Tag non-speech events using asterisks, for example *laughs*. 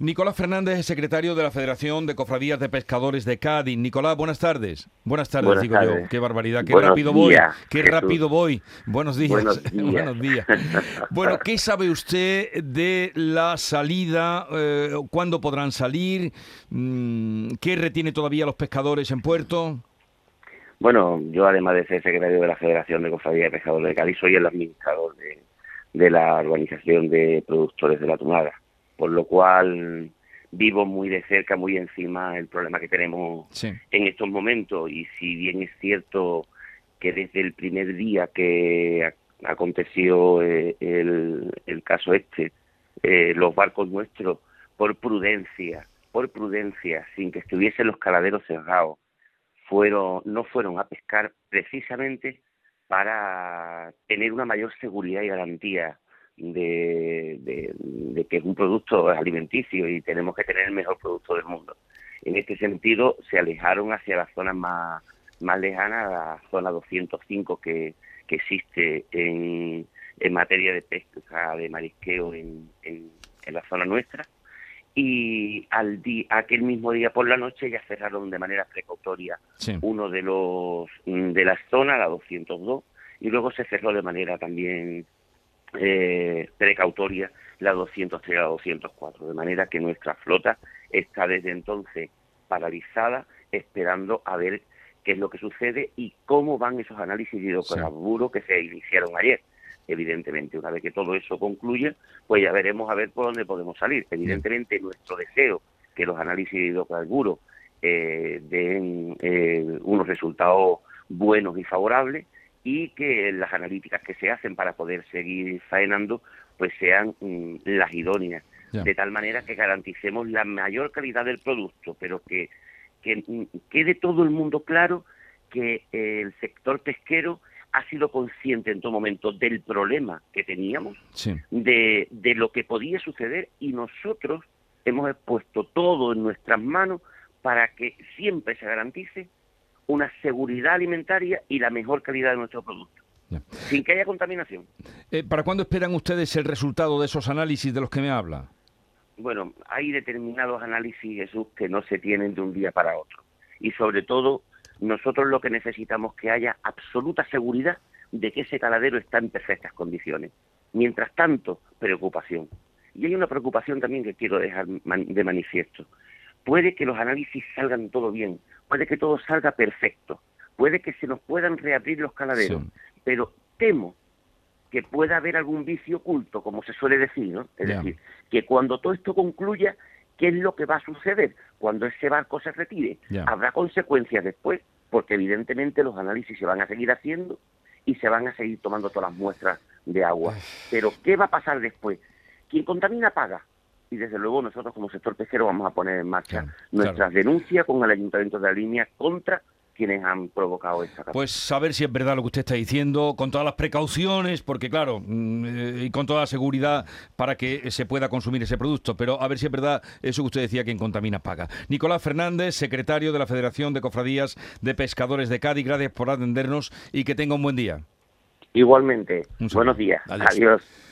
Nicolás Fernández es secretario de la Federación de Cofradías de Pescadores de Cádiz. Nicolás, buenas tardes. Buenas tardes, Buenas digo tardes. yo. Qué barbaridad, qué Buenos rápido días, voy. Qué Jesús. rápido voy. Buenos días. Buenos *laughs* días. Buenos días. Bueno, ¿qué sabe usted de la salida? Eh, ¿Cuándo podrán salir? Mm, ¿Qué retiene todavía los pescadores en puerto? Bueno, yo además de ser secretario de la Federación de Cofradías de Pescadores de Cádiz, soy el administrador de, de la organización de productores de la tunada, por lo cual vivo muy de cerca, muy encima el problema que tenemos Sí. en estos momentos y si bien es cierto que desde el primer día que ac- aconteció eh, el, el caso este, eh, los barcos nuestros, por prudencia, por prudencia, sin que estuviesen los caladeros cerrados, fueron, no fueron a pescar precisamente para tener una mayor seguridad y garantía de, de- de que es un producto alimenticio y tenemos que tener el mejor producto del mundo. En este sentido, se alejaron hacia las zonas más, más lejanas, la zona 205 que, que existe en, en materia de pesca, de marisqueo en, en, en la zona nuestra. Y al di- aquel mismo día por la noche ya cerraron de manera precautoria Sí. uno de los de la zona, la 202, y luego se cerró de manera también eh, precautoria la 203 y la 204, de manera que nuestra flota está desde entonces paralizada, esperando a ver qué es lo que sucede y cómo van esos análisis de hidrocarburos que se iniciaron ayer. Evidentemente, una vez que todo eso concluya, pues ya veremos a ver por dónde podemos salir. Evidentemente, nuestro deseo que los análisis de hidrocarburos eh, den eh, unos resultados buenos y favorables y que las analíticas que se hacen para poder seguir faenando pues sean mm, las idóneas de tal manera que garanticemos la mayor calidad del producto pero que, que mm, quede todo el mundo claro que eh, el sector pesquero ha sido consciente en todo momento del problema que teníamos Sí. de, de lo que podía suceder y nosotros hemos puesto todo en nuestras manos para que siempre se garantice una seguridad alimentaria y la mejor calidad de nuestro producto, sin que haya contaminación. Eh, ¿Para cuándo esperan ustedes el resultado de esos análisis de los que me habla? Bueno, hay determinados análisis, Jesús, que no se tienen de un día para otro. Y sobre todo, nosotros lo que necesitamos es que haya absoluta seguridad de que ese caladero está en perfectas condiciones. Mientras tanto, preocupación. Y hay una preocupación también que quiero dejar de manifiesto. Puede que los análisis salgan todo bien, puede que todo salga perfecto, puede que se nos puedan reabrir los caladeros, Sí. pero temo que pueda haber algún vicio oculto, como se suele decir, ¿no? Es decir, que cuando todo esto concluya, ¿qué es lo que va a suceder? Cuando ese barco se retire, habrá consecuencias después, porque evidentemente los análisis se van a seguir haciendo y se van a seguir tomando todas las muestras de agua. Pero ¿qué va a pasar después? Quien contamina paga. Y desde luego nosotros como sector pesquero vamos a poner en marcha Claro, nuestras denuncias con el Ayuntamiento de la Línea contra quienes han provocado esta catástrofe. Pues saber si es verdad lo que usted está diciendo, con todas las precauciones, porque claro, mm, eh, y con toda la seguridad para que se pueda consumir ese producto, pero a ver si es verdad eso que usted decía, quien contamina paga. Nicolás Fernández, secretario de la Federación de Cofradías de Pescadores de Cádiz, gracias por atendernos y que tenga un buen día. Igualmente, buenos días. Adiós. Adiós.